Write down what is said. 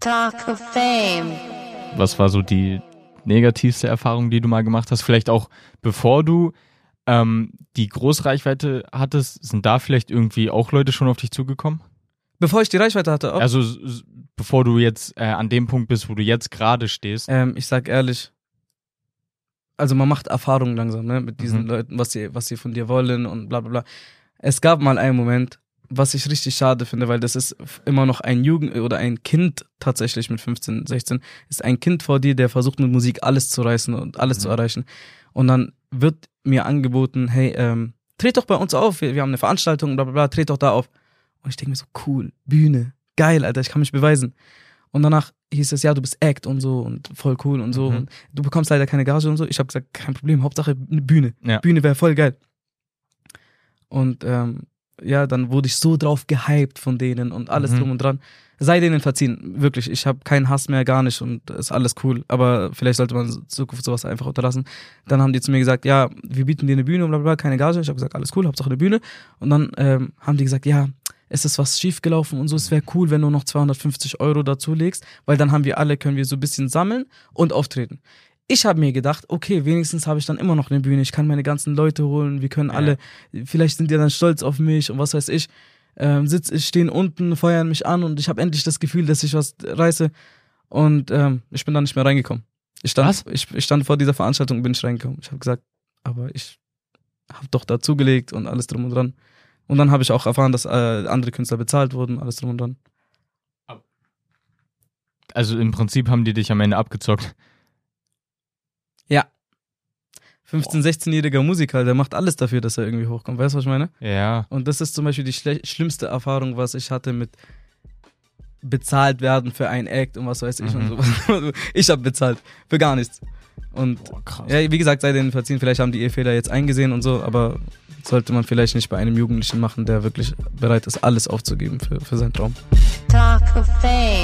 Talk of Fame. Was war so die negativste Erfahrung, die du mal gemacht hast? Vielleicht auch bevor du ähm, die Großreichweite hattest, sind da vielleicht irgendwie auch Leute schon auf dich zugekommen? Bevor ich die Reichweite hatte, auch. Also bevor du jetzt äh, an dem Punkt bist, wo du jetzt gerade stehst. Ähm, ich sag ehrlich, also man macht Erfahrungen langsam, ne, mit diesen Mhm. Leuten, was sie, was sie von dir wollen und bla bla bla. Es gab mal einen Moment, was ich richtig schade finde, weil das ist immer noch ein Jugend oder ein Kind tatsächlich mit 15, 16, ist ein Kind vor dir, der versucht mit Musik alles zu reißen und alles zu Mhm. erreichen. Und dann wird mir angeboten, hey, ähm, tret doch bei uns auf, wir, wir haben eine Veranstaltung, bla bla bla, tret doch da auf. Und ich denke mir so, cool, Bühne, geil, Alter, ich kann mich beweisen. Und danach hieß es, ja, du bist Act und so und voll cool und so. Mhm. Und du bekommst leider keine Gage und so. Ich habe gesagt, kein Problem, Hauptsache eine Bühne. Ja. Bühne wäre voll geil. Und ähm, ja, dann wurde ich so drauf gehypt von denen und alles Mhm. drum und dran. Sei denen verziehen, wirklich. Ich habe keinen Hass mehr, gar nicht und ist alles cool. Aber vielleicht sollte man in Zukunft sowas einfach unterlassen. Dann haben die zu mir gesagt, ja, wir bieten dir eine Bühne und bla bla, keine Gage. Ich habe gesagt, alles cool, Hauptsache eine Bühne. Und dann ähm, haben die gesagt, ja, es ist was schiefgelaufen und so. Es wäre cool, wenn du noch 250 Euro dazu legst, weil dann haben wir alle, können wir so ein bisschen sammeln und auftreten. Ich habe mir gedacht, okay, wenigstens habe ich dann immer noch eine Bühne. Ich kann meine ganzen Leute holen. Wir können Ja. alle, vielleicht sind die dann stolz auf mich und was weiß ich. Ähm, sitz, ich stehen unten, feuern mich an und ich habe endlich das Gefühl, dass ich was reiße. Und ähm, ich bin dann nicht mehr reingekommen. Ich stand, Was? Ich, ich stand vor dieser Veranstaltung und bin nicht reingekommen. Ich habe gesagt, aber ich habe doch dazugelegt und alles drum und dran. Und dann habe ich auch erfahren, dass äh, andere Künstler bezahlt wurden, alles drum und dran. Also im Prinzip haben die dich am Ende abgezockt. 15-, 16-jähriger Musiker, der macht alles dafür, dass er irgendwie hochkommt. Weißt du, was ich meine? Ja. Und das ist zum Beispiel die schlimmste Erfahrung, was ich hatte mit bezahlt werden für ein Act und was weiß ich Mhm. und so. Ich habe bezahlt für gar nichts. Und Boah, krass. ja, wie gesagt, sei denen verziehen. Vielleicht haben die ihr Fehler jetzt eingesehen und so, aber sollte man vielleicht nicht bei einem Jugendlichen machen, der wirklich bereit ist, alles aufzugeben für, für seinen Traum. Talk of Fame.